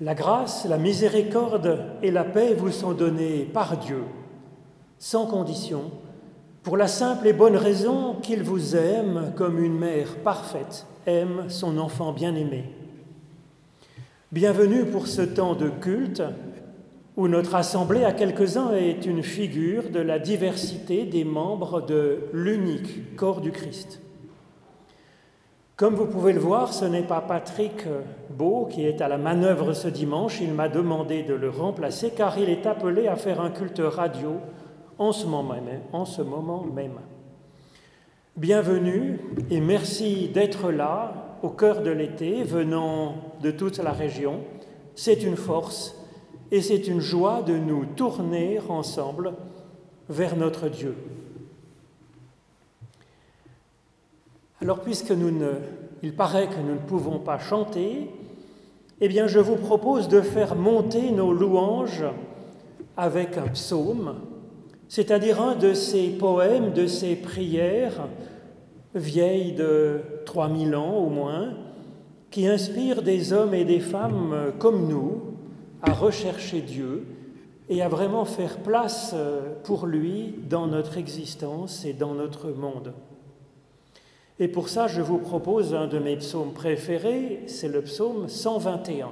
La grâce, la miséricorde et la paix vous sont données par Dieu, sans condition, pour la simple et bonne raison qu'il vous aime comme une mère parfaite aime son enfant bien-aimé. Bienvenue pour ce temps de culte où notre assemblée à quelques-uns est une figure de la diversité des membres de l'unique corps du Christ. Comme vous pouvez le voir, ce n'est pas Patrick Beau qui est à la manœuvre ce dimanche. Il m'a demandé de le remplacer car il est appelé à faire un culte radio en ce moment même. Bienvenue et merci d'être là au cœur de l'été, venant de toute la région. C'est une force et c'est une joie de nous tourner ensemble vers notre Dieu. Alors puisque il paraît que nous ne pouvons pas chanter, eh bien je vous propose de faire monter nos louanges avec un psaume, c'est-à-dire un de ces poèmes, de ces prières vieilles de 3000 ans au moins, qui inspirent des hommes et des femmes comme nous à rechercher Dieu et à vraiment faire place pour lui dans notre existence et dans notre monde. Et pour ça, je vous propose un de mes psaumes préférés, c'est le psaume 121.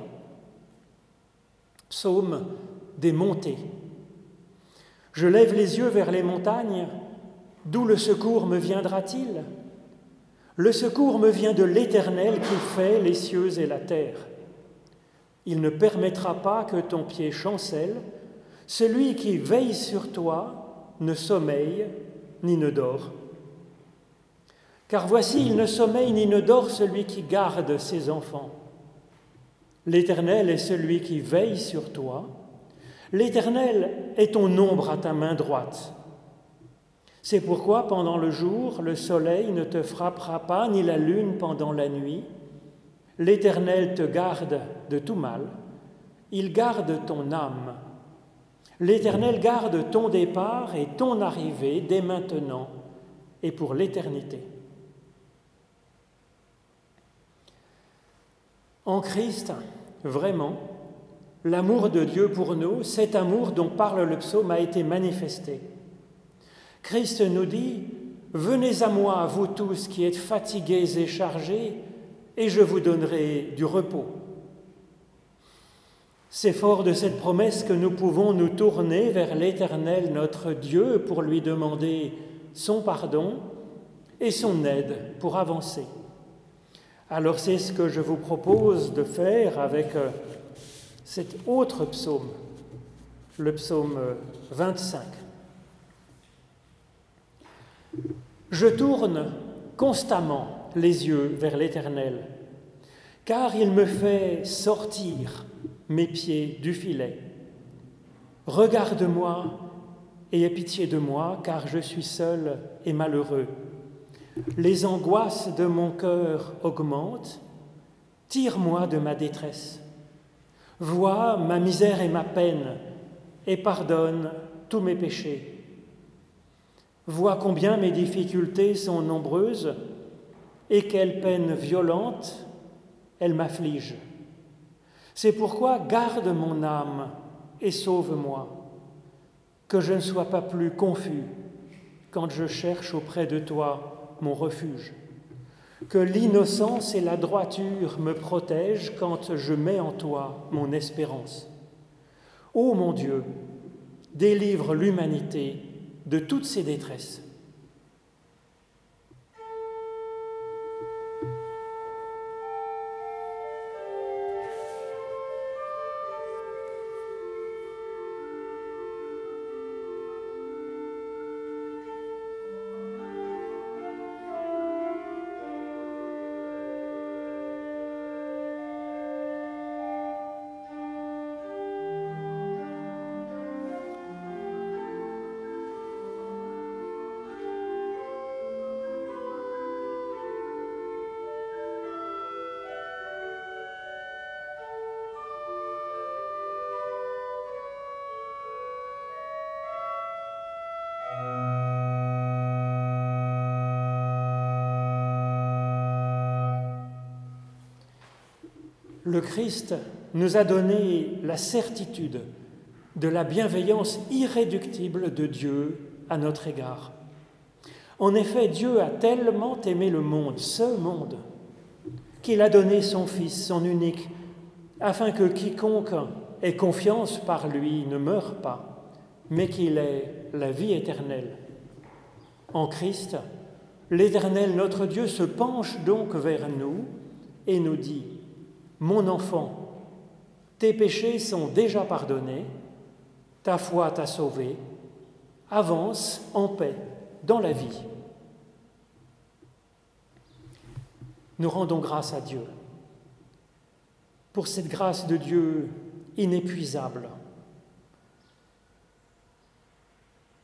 Psaume des montées. Je lève les yeux vers les montagnes, d'où le secours me viendra-t-il? Le secours me vient de l'Éternel qui fait les cieux et la terre. Il ne permettra pas que ton pied chancelle, celui qui veille sur toi ne sommeille ni ne dort. Car voici, il ne sommeille ni ne dort celui qui garde ses enfants. L'Éternel est celui qui veille sur toi. L'Éternel est ton ombre à ta main droite. C'est pourquoi pendant le jour, le soleil ne te frappera pas, ni la lune pendant la nuit. L'Éternel te garde de tout mal. Il garde ton âme. L'Éternel garde ton départ et ton arrivée dès maintenant et pour l'éternité. En Christ, vraiment, l'amour de Dieu pour nous, cet amour dont parle le psaume, a été manifesté. Christ nous dit, Venez à moi, vous tous qui êtes fatigués et chargés, et je vous donnerai du repos. C'est fort de cette promesse que nous pouvons nous tourner vers l'Éternel, notre Dieu, pour lui demander son pardon et son aide pour avancer. Alors c'est ce que je vous propose de faire avec euh, cet autre psaume, le psaume 25. Je tourne constamment les yeux vers l'Éternel, car il me fait sortir mes pieds du filet. Regarde-moi et aie pitié de moi, car je suis seul et malheureux. Les angoisses de mon cœur augmentent. Tire-moi de ma détresse. Vois ma misère et ma peine et pardonne tous mes péchés. Vois combien mes difficultés sont nombreuses et quelle peine violente elles m'affligent. C'est pourquoi garde mon âme et sauve-moi, que je ne sois pas plus confus quand je cherche auprès de toi mon refuge. Que l'innocence et la droiture me protègent quand je mets en toi mon espérance. Ô mon Dieu, délivre l'humanité de toutes ses détresses. Christ nous a donné la certitude de la bienveillance irréductible de Dieu à notre égard. En effet, Dieu a tellement aimé le monde, ce monde, qu'il a donné son Fils, son unique, afin que quiconque ait confiance par lui ne meure pas, mais qu'il ait la vie éternelle. En Christ, l'Éternel notre Dieu se penche donc vers nous et nous dit, Mon enfant, tes péchés sont déjà pardonnés, ta foi t'a sauvé, avance en paix dans la vie. Nous rendons grâce à Dieu pour cette grâce de Dieu inépuisable.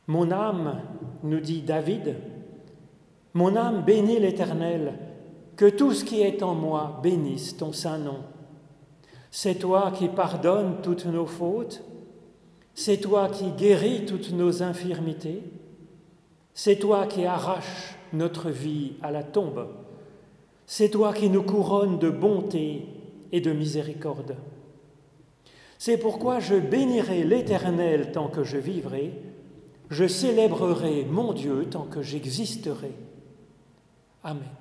Mon âme, nous dit David, mon âme bénit l'Éternel, que tout ce qui est en moi bénisse ton saint nom. C'est toi qui pardonnes toutes nos fautes, c'est toi qui guéris toutes nos infirmités, c'est toi qui arraches notre vie à la tombe, c'est toi qui nous couronnes de bonté et de miséricorde. C'est pourquoi je bénirai l'Éternel tant que je vivrai, je célébrerai mon Dieu tant que j'existerai. Amen.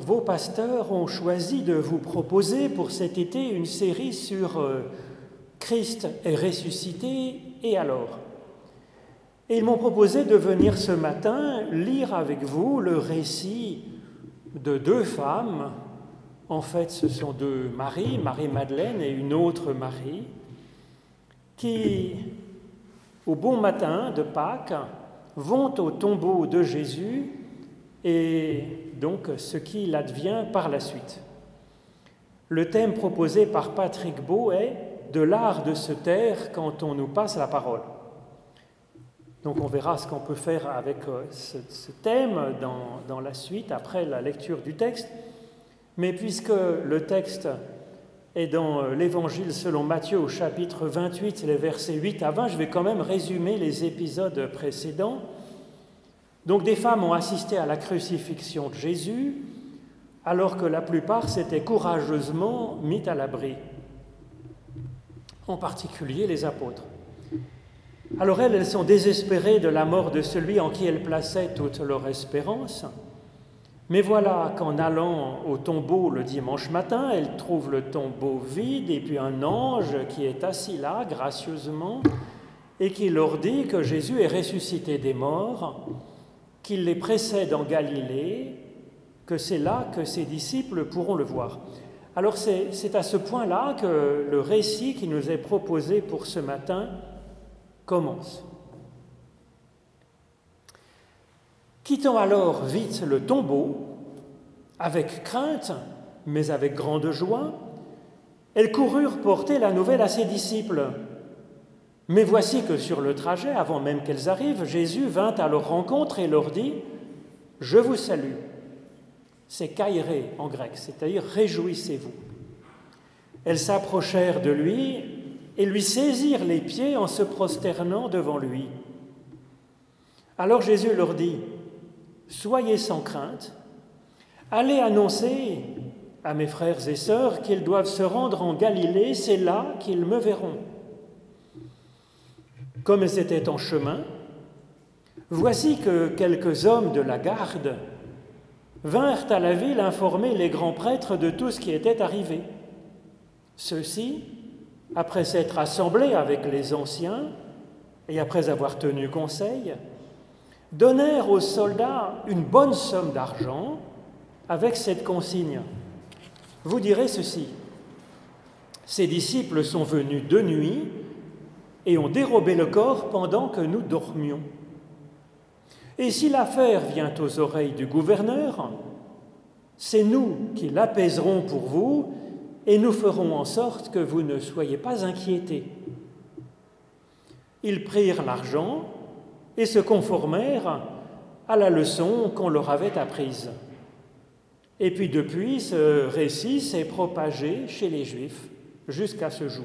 Vos pasteurs ont choisi de vous proposer pour cet été une série sur euh, Christ est ressuscité et alors Et ils m'ont proposé de venir ce matin lire avec vous le récit de deux femmes. En fait, ce sont deux Marie, Marie-Madeleine et une autre Marie, qui, au bon matin de Pâques, vont au tombeau de Jésus et donc ce qu'il advient par la suite. Le thème proposé par Patrick Beau est de l'art de se taire quand on nous passe la parole. Donc on verra ce qu'on peut faire avec euh, ce, thème dans, la suite, après la lecture du texte. Mais puisque le texte est dans euh, l'Évangile selon Matthieu au chapitre 28, les versets 8 à 20, je vais quand même résumer les épisodes précédents. Donc des femmes ont assisté à la crucifixion de Jésus, alors que la plupart s'étaient courageusement mis à l'abri, en particulier les apôtres. Alors elles, elles sont désespérées de la mort de celui en qui elles plaçaient toute leur espérance. Mais voilà qu'en allant au tombeau le dimanche matin, elles trouvent le tombeau vide et puis un ange qui est assis là gracieusement et qui leur dit que Jésus est ressuscité des morts qu'il les précède en Galilée, que c'est là que ses disciples pourront le voir. Alors c'est à ce point-là que le récit qui nous est proposé pour ce matin commence. Quittant alors vite le tombeau, avec crainte, mais avec grande joie, elles coururent porter la nouvelle à ses disciples. Mais voici que sur le trajet, avant même qu'elles arrivent, Jésus vint à leur rencontre et leur dit, Je vous salue. C'est kairé en grec, c'est-à-dire réjouissez-vous. Elles s'approchèrent de lui et lui saisirent les pieds en se prosternant devant lui. Alors Jésus leur dit, Soyez sans crainte, allez annoncer à mes frères et sœurs qu'ils doivent se rendre en Galilée, c'est là qu'ils me verront. Comme elles étaient en chemin, voici que quelques hommes de la garde vinrent à la ville informer les grands prêtres de tout ce qui était arrivé. Ceux-ci, après s'être assemblés avec les anciens et après avoir tenu conseil, donnèrent aux soldats une bonne somme d'argent avec cette consigne. Vous direz ceci, ces disciples sont venus de nuit et ont dérobé le corps pendant que nous dormions. Et si l'affaire vient aux oreilles du gouverneur, c'est nous qui l'apaiserons pour vous et nous ferons en sorte que vous ne soyez pas inquiétés. Ils prirent l'argent et se conformèrent à la leçon qu'on leur avait apprise. Et puis depuis, ce récit s'est propagé chez les Juifs jusqu'à ce jour.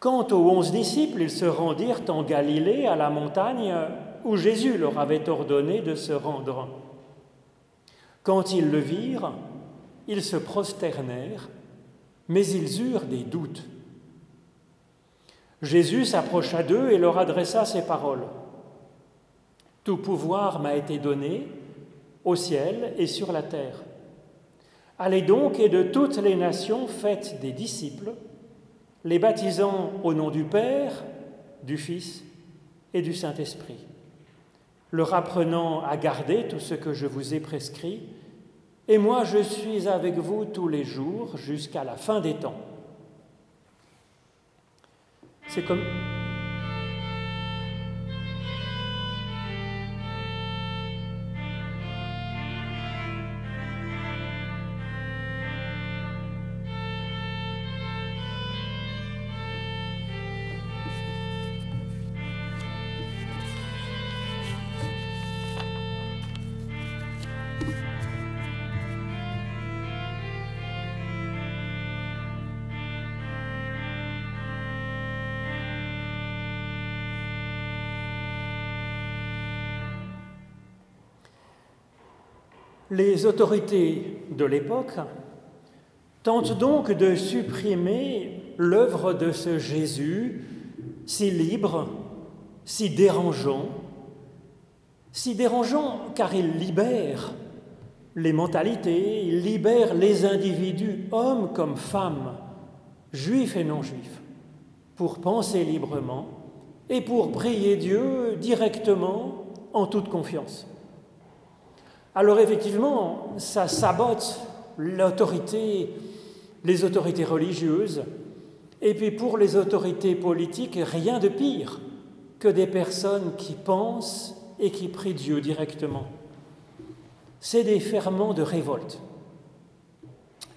Quant aux onze disciples, ils se rendirent en Galilée, à la montagne où Jésus leur avait ordonné de se rendre. Quand ils le virent, ils se prosternèrent, mais ils eurent des doutes. Jésus s'approcha d'eux et leur adressa ces paroles. Tout pouvoir m'a été donné au ciel et sur la terre. Allez donc et de toutes les nations faites des disciples, les baptisant au nom du Père, du Fils et du Saint-Esprit, leur apprenant à garder tout ce que je vous ai prescrit, et moi je suis avec vous tous les jours jusqu'à la fin des temps. C'est comme Les autorités de l'époque tentent donc de supprimer l'œuvre de ce Jésus si libre, si dérangeant, si dérangeant car il libère les mentalités, il libère les individus, hommes comme femmes, juifs et non juifs, pour penser librement et pour prier Dieu directement en toute confiance. Alors effectivement, ça sabote l'autorité, les autorités religieuses, et puis pour les autorités politiques, rien de pire que des personnes qui pensent et qui prient Dieu directement. C'est des ferments de révolte.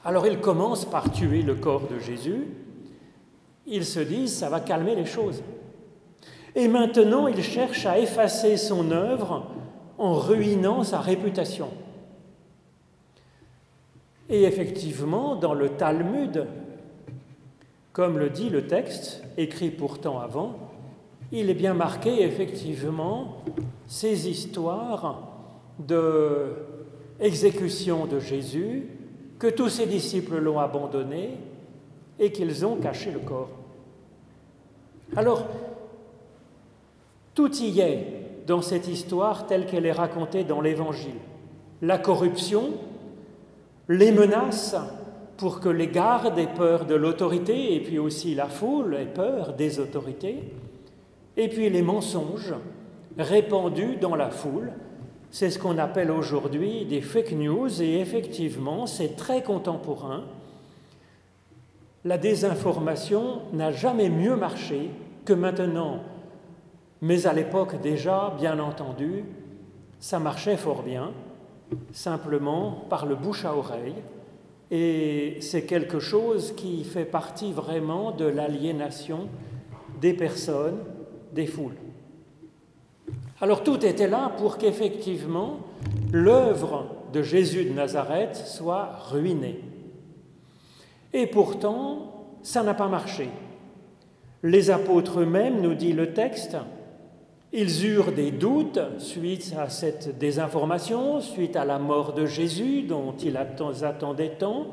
Alors ils commencent par tuer le corps de Jésus, ils se disent ça va calmer les choses. Et maintenant ils cherchent à effacer son œuvre en ruinant sa réputation. Et effectivement, dans le Talmud, comme le dit le texte, écrit pourtant avant, il est bien marqué effectivement ces histoires de exécution de Jésus, que tous ses disciples l'ont abandonné et qu'ils ont caché le corps. Alors, tout y est dans cette histoire telle qu'elle est racontée dans l'Évangile. La corruption, les menaces pour que les gardes aient peur de l'autorité, et puis aussi la foule ait peur des autorités, et puis les mensonges répandus dans la foule. C'est ce qu'on appelle aujourd'hui des fake news, et effectivement, c'est très contemporain. La désinformation n'a jamais mieux marché que maintenant mais à l'époque déjà, bien entendu, ça marchait fort bien, simplement par le bouche à oreille, et c'est quelque chose qui fait partie vraiment de l'aliénation des personnes, des foules. Alors tout était là pour qu'effectivement l'œuvre de Jésus de Nazareth soit ruinée. Et pourtant, ça n'a pas marché. Les apôtres eux-mêmes, nous dit le texte, ils eurent des doutes suite à cette désinformation, suite à la mort de Jésus dont ils attendaient tant.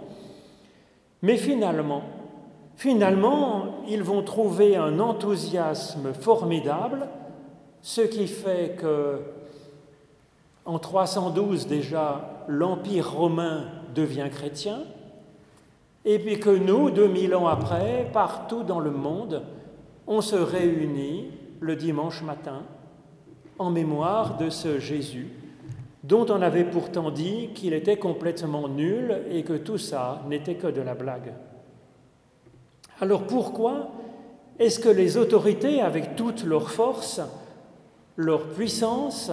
Mais finalement, finalement, ils vont trouver un enthousiasme formidable, ce qui fait que en 312 déjà, l'Empire romain devient chrétien, et puis que nous, 2000 ans après, partout dans le monde, on se réunit le dimanche matin, en mémoire de ce Jésus dont on avait pourtant dit qu'il était complètement nul et que tout ça n'était que de la blague. Alors pourquoi est-ce que les autorités, avec toute leur force, leur puissance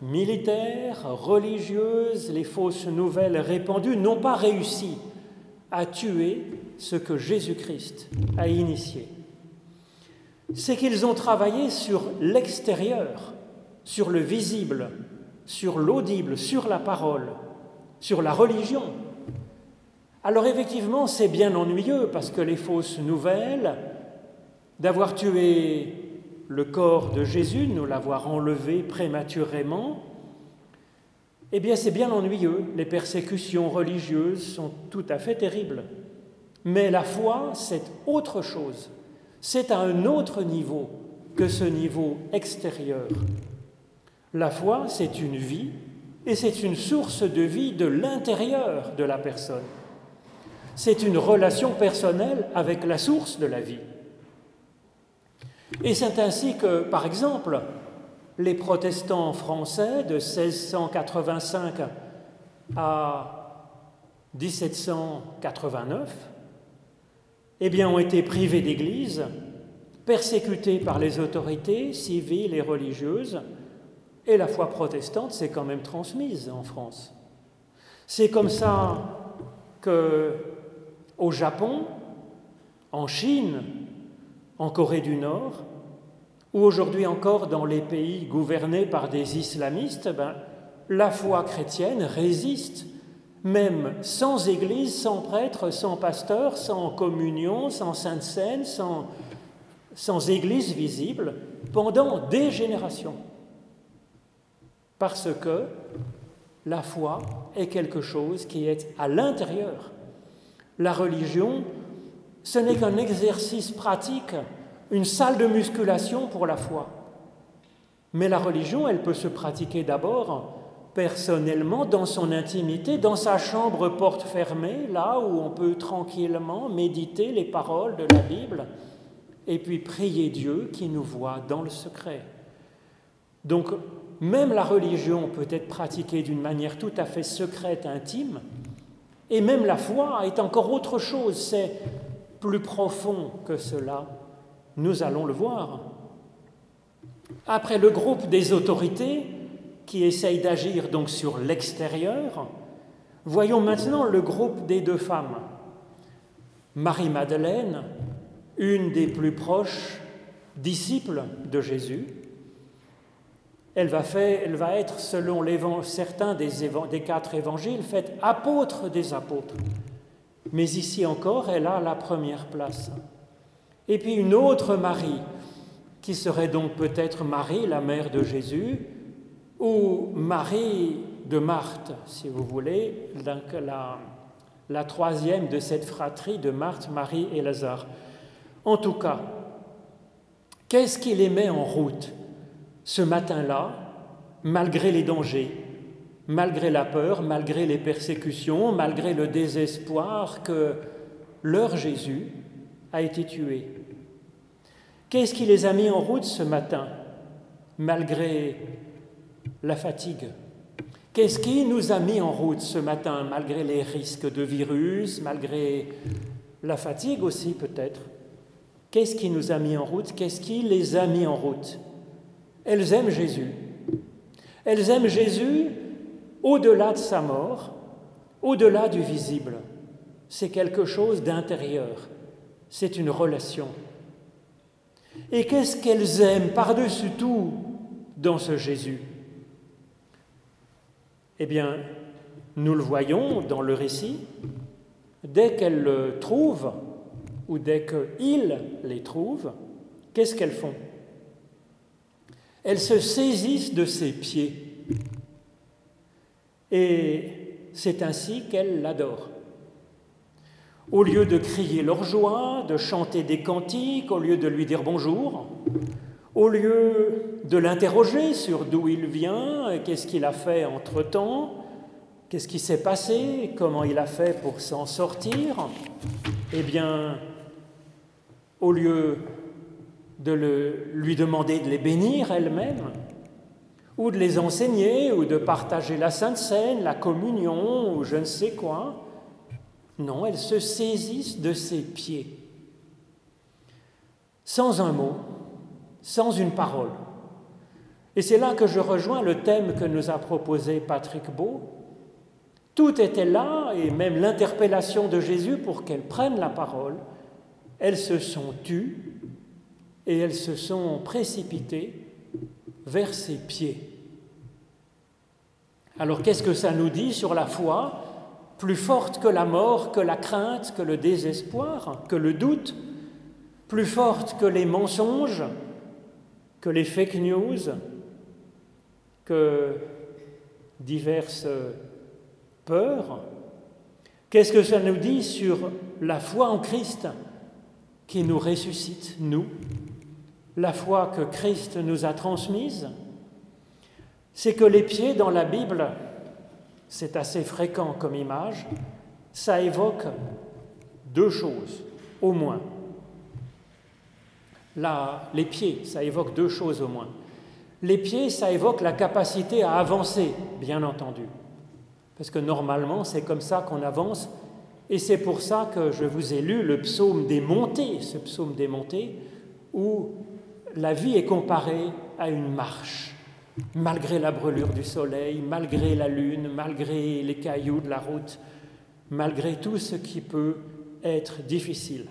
militaire, religieuse, les fausses nouvelles répandues, n'ont pas réussi à tuer ce que Jésus-Christ a initié? C'est qu'ils ont travaillé sur l'extérieur, sur le visible, sur l'audible, sur la parole, sur la religion. Alors effectivement, c'est bien ennuyeux parce que les fausses nouvelles d'avoir tué le corps de Jésus, nous l'avoir enlevé prématurément, eh bien c'est bien ennuyeux. Les persécutions religieuses sont tout à fait terribles. Mais la foi, c'est autre chose. C'est à un autre niveau que ce niveau extérieur. La foi, c'est une vie et c'est une source de vie de l'intérieur de la personne. C'est une relation personnelle avec la source de la vie. Et c'est ainsi que, par exemple, les protestants français de 1685 à 1789 eh bien, ont été privés d'église, persécutés par les autorités civiles et religieuses, et la foi protestante s'est quand même transmise en France. C'est comme ça que au Japon, en Chine, en Corée du Nord, ou aujourd'hui encore dans les pays gouvernés par des islamistes, ben, la foi chrétienne résiste, même sans église, sans prêtre, sans pasteur, sans communion, sans sainte scène, sans, sans église visible, pendant des générations. Parce que la foi est quelque chose qui est à l'intérieur. La religion, ce n'est qu'un exercice pratique, une salle de musculation pour la foi. Mais la religion, elle peut se pratiquer d'abord personnellement, dans son intimité, dans sa chambre porte fermée, là où on peut tranquillement méditer les paroles de la Bible, et puis prier Dieu qui nous voit dans le secret. Donc même la religion peut être pratiquée d'une manière tout à fait secrète, intime, et même la foi est encore autre chose, c'est plus profond que cela. Nous allons le voir. Après le groupe des autorités qui essayent d'agir donc sur l'extérieur, voyons maintenant le groupe des deux femmes. Marie-Madeleine, une des plus proches disciples de Jésus, elle va, elle va être, selon certains des, des quatre évangiles, faite apôtre des apôtres. Mais ici encore, elle a la première place. Et puis une autre Marie, qui serait donc peut-être Marie, la mère de Jésus, ou Marie de Marthe, si vous voulez, la, la troisième de cette fratrie de Marthe, Marie et Lazare. En tout cas, qu'est-ce qui les met en route ce matin-là, malgré les dangers, malgré la peur, malgré les persécutions, malgré le désespoir que leur Jésus a été tué? Qu'est-ce qui les a mis en route ce matin, malgré la fatigue Qu'est-ce qui nous a mis en route ce matin, malgré les risques de virus, malgré la fatigue aussi peut-être? Qu'est-ce qui nous a mis en route? Qu'est-ce qui les a mis en route? Elles aiment Jésus. Elles aiment Jésus au-delà de sa mort, au-delà du visible. C'est quelque chose d'intérieur. C'est une relation. Et qu'est-ce qu'elles aiment par-dessus tout dans ce Jésus? Eh bien, nous le voyons dans le récit, dès qu'elles le trouvent, ou dès qu'il les trouve, qu'est-ce qu'elles font? Elles se saisissent de ses pieds. Et c'est ainsi qu'elles l'adorent. Au lieu de crier leur joie, de chanter des cantiques, au lieu de lui dire bonjour, au lieu de l'interroger sur d'où il vient, qu'est-ce qu'il a fait entre-temps, qu'est-ce qui s'est passé, comment il a fait pour s'en sortir, eh bien, au lieu de lui demander de les bénir elle-même, ou de les enseigner, ou de partager la Sainte Seine, la communion, ou je ne sais quoi. Non, elles se saisissent de ses pieds, sans un mot, sans une parole. Et c'est là que je rejoins le thème que nous a proposé Patrick Beau. Tout était là, et même l'interpellation de Jésus pour qu'elles prennent la parole. Elles se sont tues et elles se sont précipitées vers ses pieds. Alors qu'est-ce que ça nous dit sur la foi plus forte que la mort, que la crainte, que le désespoir, que le doute, plus forte que les mensonges, que les fake news, que diverses peurs. Qu'est-ce que ça nous dit sur la foi en Christ qui nous ressuscite, nous, la foi que Christ nous a transmise? C'est que les pieds dans la Bible, c'est assez fréquent comme image, ça évoque deux choses, au moins. Là, les pieds, ça évoque deux choses au moins. Les pieds, ça évoque la capacité à avancer, bien entendu. Parce que normalement, c'est comme ça qu'on avance. Et c'est pour ça que je vous ai lu le psaume des montées, ce psaume des montées, où la vie est comparée à une marche malgré la brûlure du soleil, malgré la lune, malgré les cailloux de la route, malgré tout ce qui peut être difficile.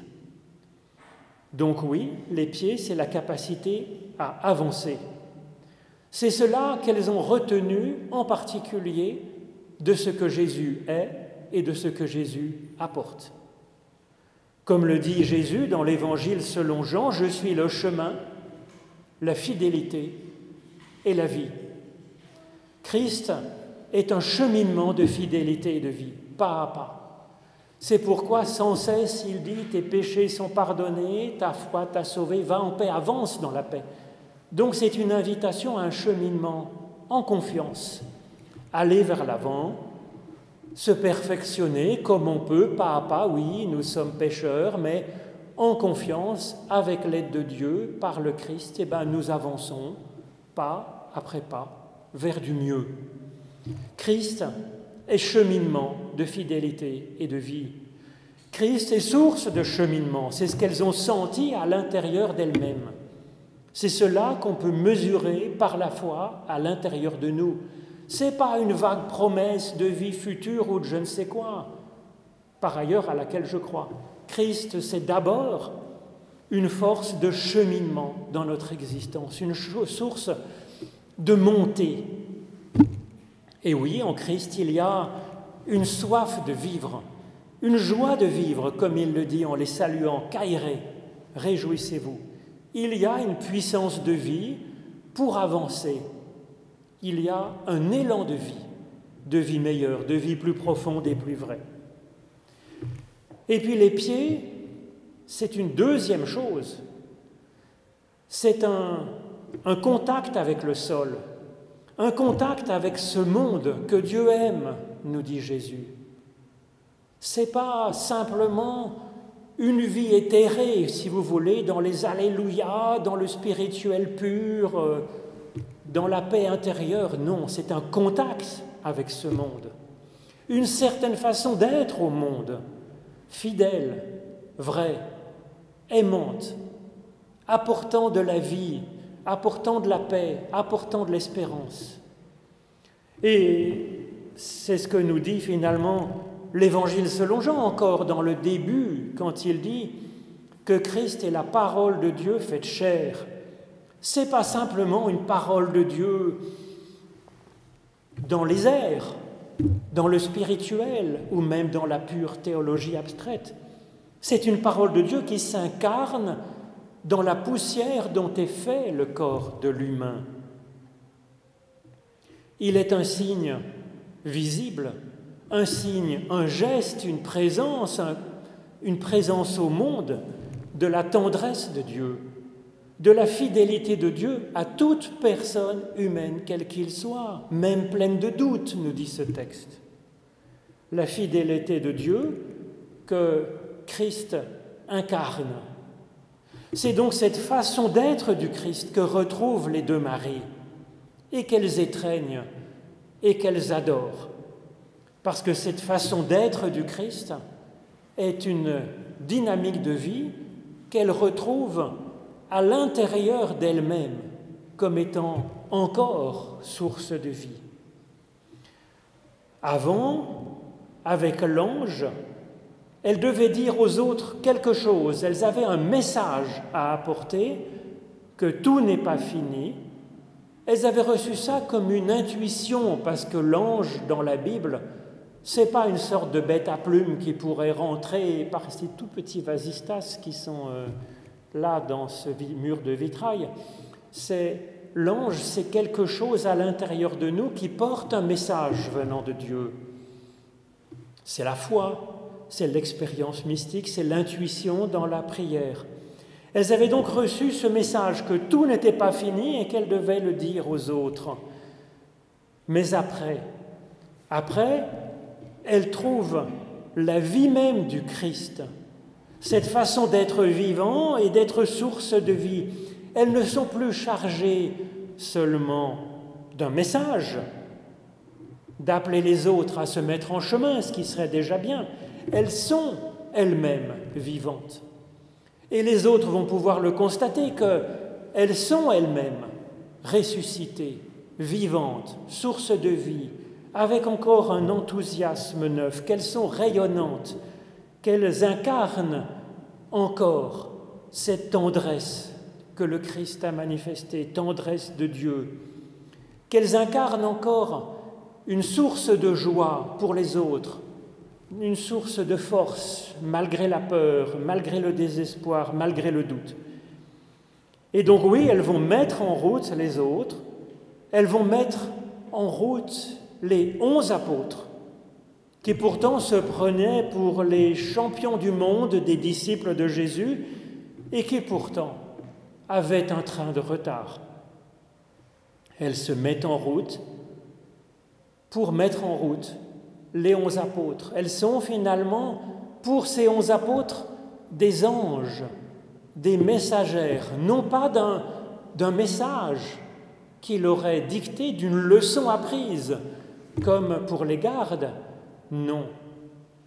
Donc oui, les pieds, c'est la capacité à avancer. C'est cela qu'elles ont retenu en particulier de ce que Jésus est et de ce que Jésus apporte. Comme le dit Jésus dans l'Évangile selon Jean, je suis le chemin, la fidélité et la vie. Christ est un cheminement de fidélité et de vie, pas à pas. C'est pourquoi sans cesse il dit, tes péchés sont pardonnés, ta foi t'a sauvé, va en paix, avance dans la paix. Donc c'est une invitation à un cheminement en confiance, aller vers l'avant, se perfectionner comme on peut, pas à pas, oui, nous sommes pécheurs, mais en confiance, avec l'aide de Dieu, par le Christ, eh ben, nous avançons pas après pas vers du mieux. Christ est cheminement de fidélité et de vie. Christ est source de cheminement, c'est ce qu'elles ont senti à l'intérieur d'elles-mêmes. C'est cela qu'on peut mesurer par la foi à l'intérieur de nous. C'est pas une vague promesse de vie future ou de je ne sais quoi, par ailleurs à laquelle je crois. Christ, c'est d'abord une force de cheminement dans notre existence, une source de monter. Et oui, en Christ, il y a une soif de vivre, une joie de vivre, comme il le dit en les saluant, Kairé, réjouissez-vous. Il y a une puissance de vie pour avancer. Il y a un élan de vie, de vie meilleure, de vie plus profonde et plus vraie. Et puis les pieds, c'est une deuxième chose. C'est un contact avec le sol, un contact avec ce monde que Dieu aime, nous dit Jésus. C'est pas simplement une vie éthérée, si vous voulez, dans les Alléluia, dans le spirituel pur, euh, dans la paix intérieure. Non, c'est un contact avec ce monde. Une certaine façon d'être au monde, fidèle, vraie, aimante, apportant de la vie, apportant de la paix, apportant de l'espérance. Et c'est ce que nous dit finalement l'Évangile selon Jean encore dans le début, quand il dit que Christ est la parole de Dieu faite chair. C'est pas simplement une parole de Dieu dans les airs, dans le spirituel ou même dans la pure théologie abstraite. C'est une parole de Dieu qui s'incarne dans la poussière dont est fait le corps de l'humain. Il est un signe visible, un signe, un geste, une présence, une présence au monde de la tendresse de Dieu, de la fidélité de Dieu à toute personne humaine, quelle qu'il soit, même pleine de doutes, nous dit ce texte. La fidélité de Dieu que Christ incarne c'est donc cette façon d'être du Christ que retrouvent les deux maris et qu'elles étreignent et qu'elles adorent. Parce que cette façon d'être du Christ est une dynamique de vie qu'elle retrouve à l'intérieur d'elle-même comme étant encore source de vie. Avant, avec l'ange, elles devaient dire aux autres quelque chose, elles avaient un message à apporter, que tout n'est pas fini. Elles avaient reçu ça comme une intuition, parce que l'ange dans la Bible, c'est pas une sorte de bête à plumes qui pourrait rentrer par ces tout petits vasistas qui sont euh, là dans ce mur de vitrail. C'est l'ange, c'est quelque chose à l'intérieur de nous qui porte un message venant de Dieu. C'est la foi, c'est l'expérience mystique, c'est l'intuition dans la prière. Elles avaient donc reçu ce message que tout n'était pas fini et qu'elles devaient le dire aux autres. Mais après, après, elles trouvent la vie même du Christ, cette façon d'être vivant et d'être source de vie. Elles ne sont plus chargées seulement d'un message, d'appeler les autres à se mettre en chemin, ce qui serait déjà bien. Elles sont elles-mêmes vivantes. Et les autres vont pouvoir le constater qu'elles sont elles-mêmes ressuscitées, vivantes, sources de vie, avec encore un enthousiasme neuf, qu'elles sont rayonnantes, qu'elles incarnent encore cette tendresse que le Christ a manifestée, tendresse de Dieu, qu'elles incarnent encore une source de joie pour les autres, une source de force malgré la peur, malgré le désespoir, malgré le doute. Et donc oui, elles vont mettre en route les autres, elles vont mettre en route les onze apôtres, qui pourtant se prenaient pour les champions du monde des disciples de Jésus, et qui pourtant avaient un train de retard. Elles se mettent en route pour mettre en route les onze apôtres. Elles sont finalement, pour ces onze apôtres, des anges, des messagères, non pas d'un message qui leur est dicté, d'une leçon apprise, comme pour les gardes, non.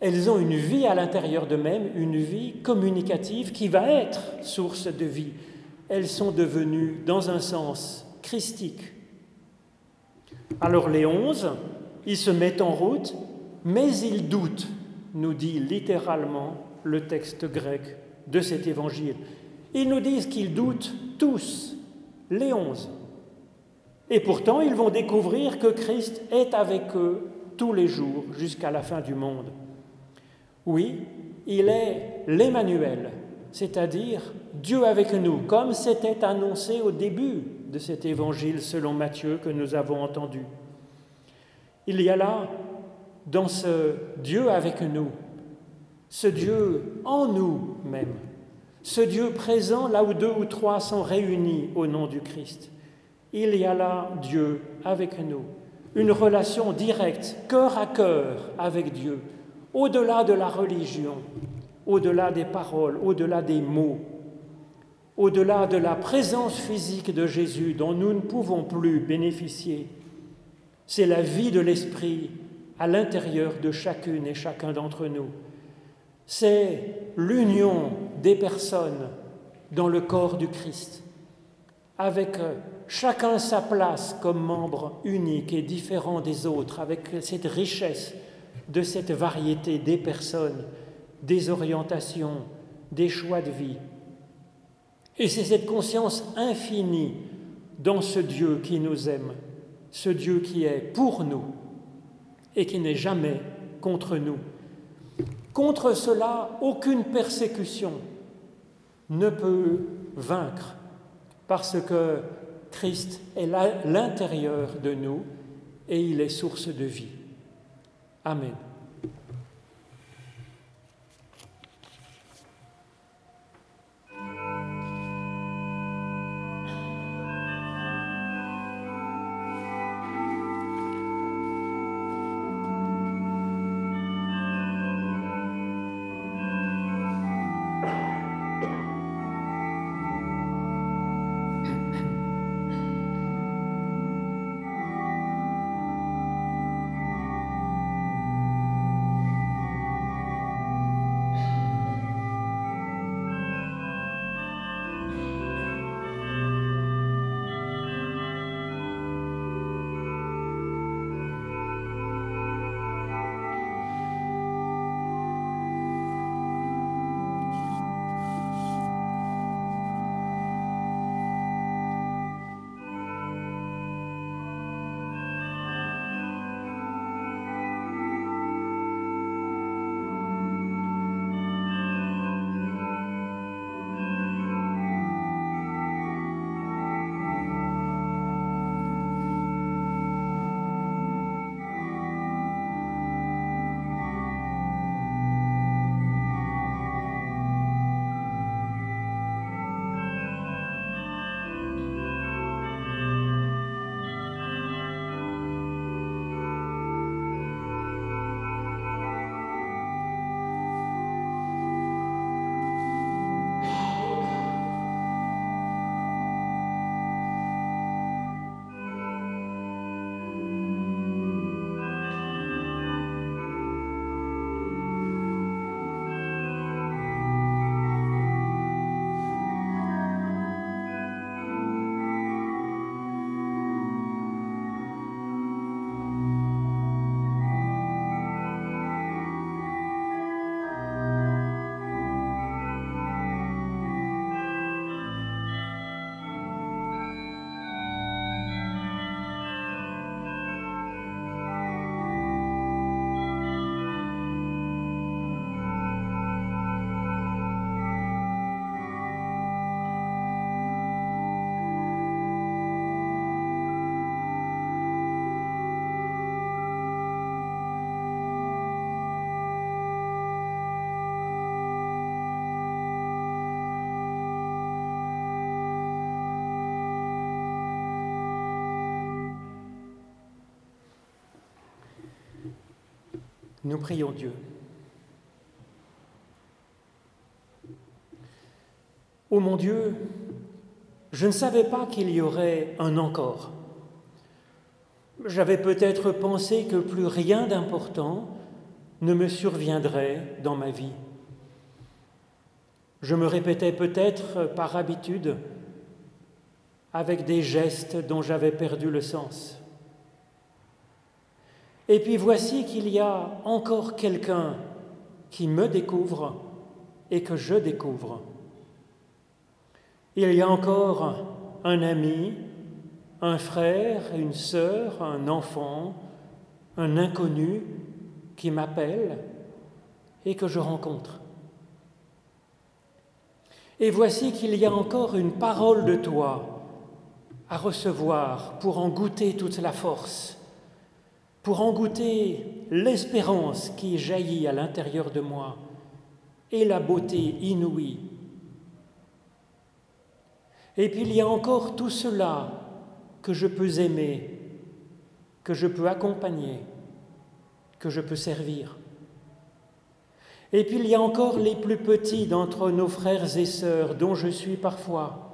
Elles ont une vie à l'intérieur d'eux-mêmes, une vie communicative qui va être source de vie. Elles sont devenues, dans un sens, christiques. Alors les onze, ils se mettent en route, mais ils doutent, nous dit littéralement le texte grec de cet évangile. Ils nous disent qu'ils doutent tous, les onze. Et pourtant, ils vont découvrir que Christ est avec eux tous les jours jusqu'à la fin du monde. Oui, il est l'Emmanuel, c'est-à-dire Dieu avec nous, comme c'était annoncé au début de cet évangile selon Matthieu que nous avons entendu. Il y a là, dans ce Dieu avec nous, ce Dieu en nous même, ce Dieu présent là où deux ou trois sont réunis au nom du Christ il y a là Dieu avec nous, une relation directe, cœur à cœur avec Dieu, au-delà de la religion, au-delà des paroles, au-delà des mots, au-delà de la présence physique de Jésus dont nous ne pouvons plus bénéficier. C'est la vie de l'Esprit à l'intérieur de chacune et chacun d'entre nous. C'est l'union des personnes dans le corps du Christ, avec chacun sa place comme membre unique et différent des autres, avec cette richesse de cette variété des personnes, des orientations, des choix de vie. Et c'est cette conscience infinie dans ce Dieu qui nous aime, ce Dieu qui est pour nous et qui n'est jamais contre nous. Contre cela, aucune persécution ne peut vaincre, parce que Christ est l'intérieur de nous et il est source de vie. Amen. Nous prions Dieu. Ô mon Dieu, je ne savais pas qu'il y aurait un encore. J'avais peut-être pensé que plus rien d'important ne me surviendrait dans ma vie. Je me répétais peut-être par habitude avec des gestes dont j'avais perdu le sens. Et puis voici qu'il y a encore quelqu'un qui me découvre et que je découvre. Il y a encore un ami, un frère, une sœur, un enfant, un inconnu qui m'appelle et que je rencontre. Et voici qu'il y a encore une parole de toi à recevoir pour en goûter toute la force, pour en goûter l'espérance qui jaillit à l'intérieur de moi et la beauté inouïe. Et puis il y a encore tout cela que je peux aimer, que je peux accompagner, que je peux servir. Et puis il y a encore les plus petits d'entre nos frères et sœurs dont je suis parfois,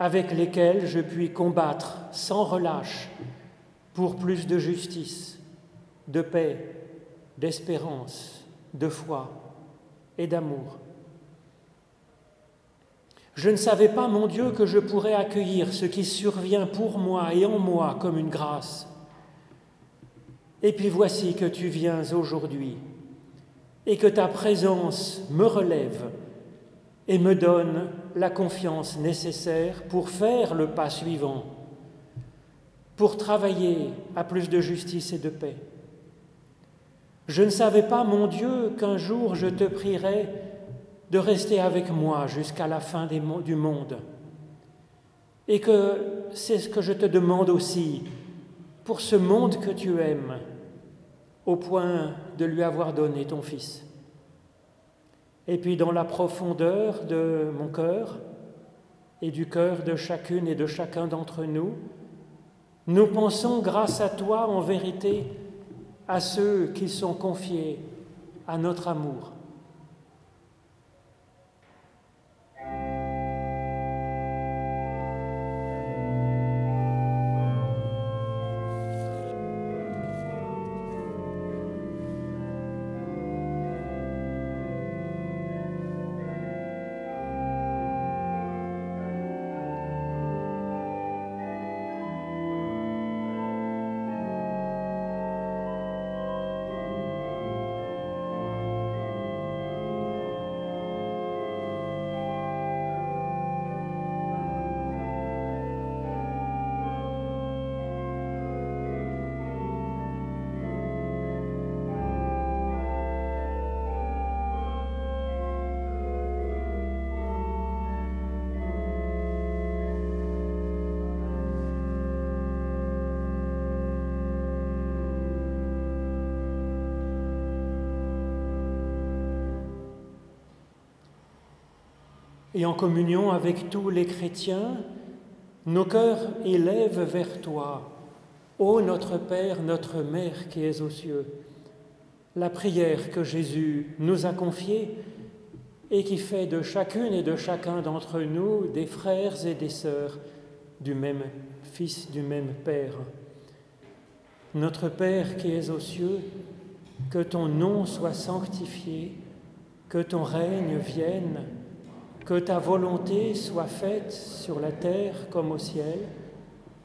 avec lesquels je puis combattre sans relâche pour plus de justice, de paix, d'espérance, de foi et d'amour. Je ne savais pas, mon Dieu, que je pourrais accueillir ce qui survient pour moi et en moi comme une grâce. Et puis voici que tu viens aujourd'hui et que ta présence me relève et me donne la confiance nécessaire pour faire le pas suivant, pour travailler à plus de justice et de paix. Je ne savais pas, mon Dieu, qu'un jour je te prierais de rester avec moi jusqu'à la fin du monde. Et que c'est ce que je te demande aussi pour ce monde que tu aimes, au point de lui avoir donné ton Fils. Et puis dans la profondeur de mon cœur et du cœur de chacune et de chacun d'entre nous, nous pensons grâce à toi en vérité à ceux qui sont confiés à notre amour. Et en communion avec tous les chrétiens, nos cœurs élèvent vers toi, ô notre Père, notre Mère qui es aux cieux, la prière que Jésus nous a confiée et qui fait de chacune et de chacun d'entre nous des frères et des sœurs du même Fils, du même Père. Notre Père qui es aux cieux, que ton nom soit sanctifié, que ton règne vienne que ta volonté soit faite sur la terre comme au ciel.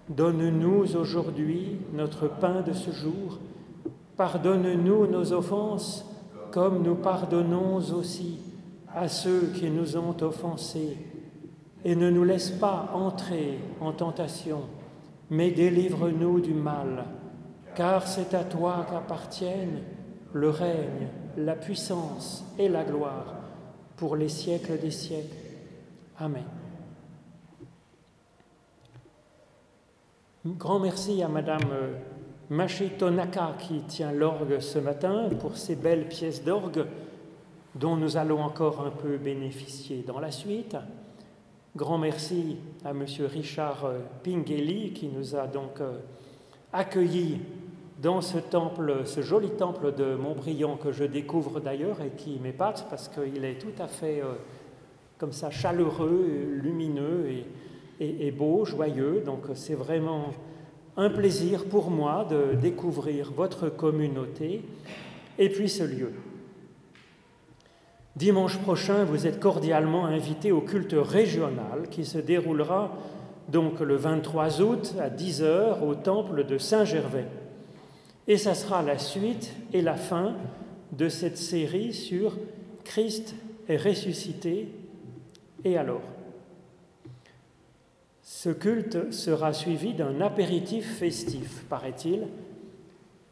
Donne-nous aujourd'hui notre pain de ce jour. Pardonne-nous nos offenses comme nous pardonnons aussi à ceux qui nous ont offensés. Et ne nous laisse pas entrer en tentation, mais délivre-nous du mal, car c'est à toi qu'appartiennent le règne, la puissance et la gloire pour les siècles des siècles. Amen. Grand merci à Madame euh, Maché Tonaka qui tient l'orgue ce matin pour ces belles pièces d'orgue dont nous allons encore un peu bénéficier dans la suite. Grand merci à Monsieur Richard euh, Pingeli qui nous a donc euh, accueillis dans ce temple, ce joli temple de Montbriand que je découvre d'ailleurs et qui m'épate parce qu'il est tout à fait euh, comme ça chaleureux, lumineux et, beau, joyeux. Donc c'est vraiment un plaisir pour moi de découvrir votre communauté et puis ce lieu. Dimanche prochain, vous êtes cordialement invités au culte régional qui se déroulera donc le 23 août à 10h au temple de Saint-Gervais. Et ça sera la suite et la fin de cette série sur Christ est ressuscité et alors Ce culte sera suivi d'un apéritif festif, paraît-il,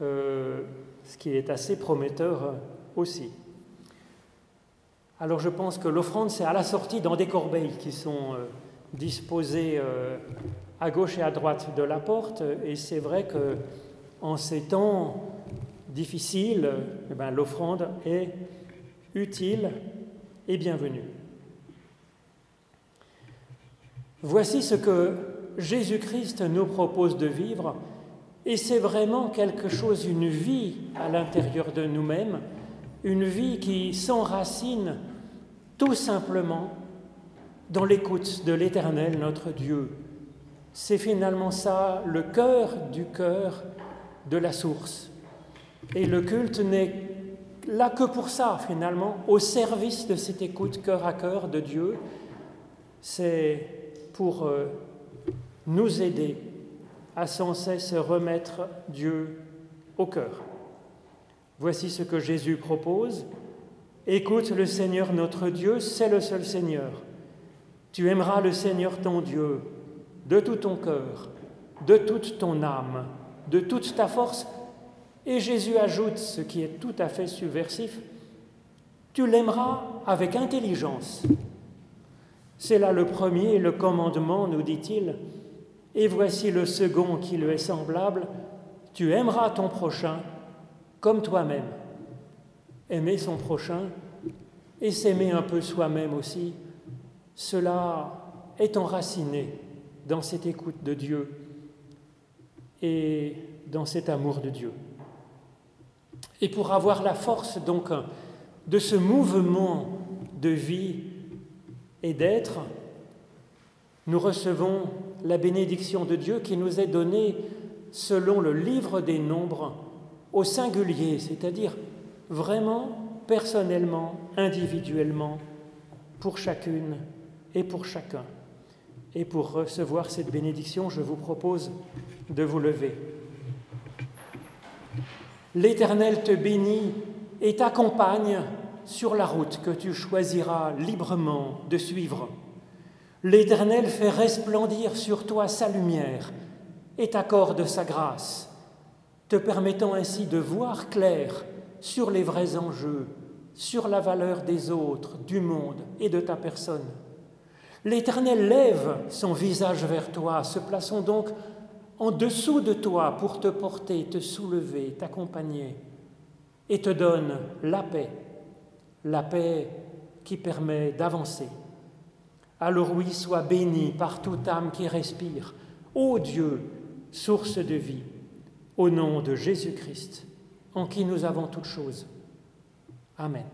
euh, ce qui est assez prometteur aussi. Alors je pense que l'offrande, c'est à la sortie dans des corbeilles qui sont euh, disposées euh, à gauche et à droite de la porte. Et c'est vrai que en ces temps difficiles, eh ben, l'offrande est utile et bienvenue. Voici ce que Jésus-Christ nous propose de vivre, et c'est vraiment quelque chose, une vie à l'intérieur de nous-mêmes une vie qui s'enracine tout simplement dans l'écoute de l'Éternel, notre Dieu. C'est finalement ça le cœur du cœur de la source. Et le culte n'est là que pour ça, finalement, au service de cette écoute cœur à cœur de Dieu. C'est pour euh, nous aider à sans cesse remettre Dieu au cœur. Voici ce que Jésus propose. Écoute le Seigneur notre Dieu, c'est le seul Seigneur. Tu aimeras le Seigneur ton Dieu de tout ton cœur, de toute ton âme, de toute ta force. Et Jésus ajoute ce qui est tout à fait subversif, tu l'aimeras avec intelligence. C'est là le premier, le commandement, nous dit-il. Et voici le second qui lui est semblable, tu aimeras ton prochain comme toi-même. Aimer son prochain et s'aimer un peu soi-même aussi, cela est enraciné dans cette écoute de Dieu et dans cet amour de Dieu. Et pour avoir la force donc de ce mouvement de vie et d'être, nous recevons la bénédiction de Dieu qui nous est donnée selon le livre des nombres au singulier, c'est-à-dire vraiment personnellement, individuellement, pour chacune et pour chacun. Et pour recevoir cette bénédiction, je vous propose de vous lever. L'Éternel te bénit et t'accompagne sur la route que tu choisiras librement de suivre. L'Éternel fait resplendir sur toi sa lumière et t'accorde sa grâce te permettant ainsi de voir clair sur les vrais enjeux, sur la valeur des autres, du monde et de ta personne. L'Éternel lève son visage vers toi, se plaçant donc en dessous de toi pour te porter, te soulever, t'accompagner, et te donne la paix, la paix qui permet d'avancer. Alors oui, sois béni par toute âme qui respire, ô Dieu, source de vie au nom de Jésus-Christ, en qui nous avons toutes choses. Amen.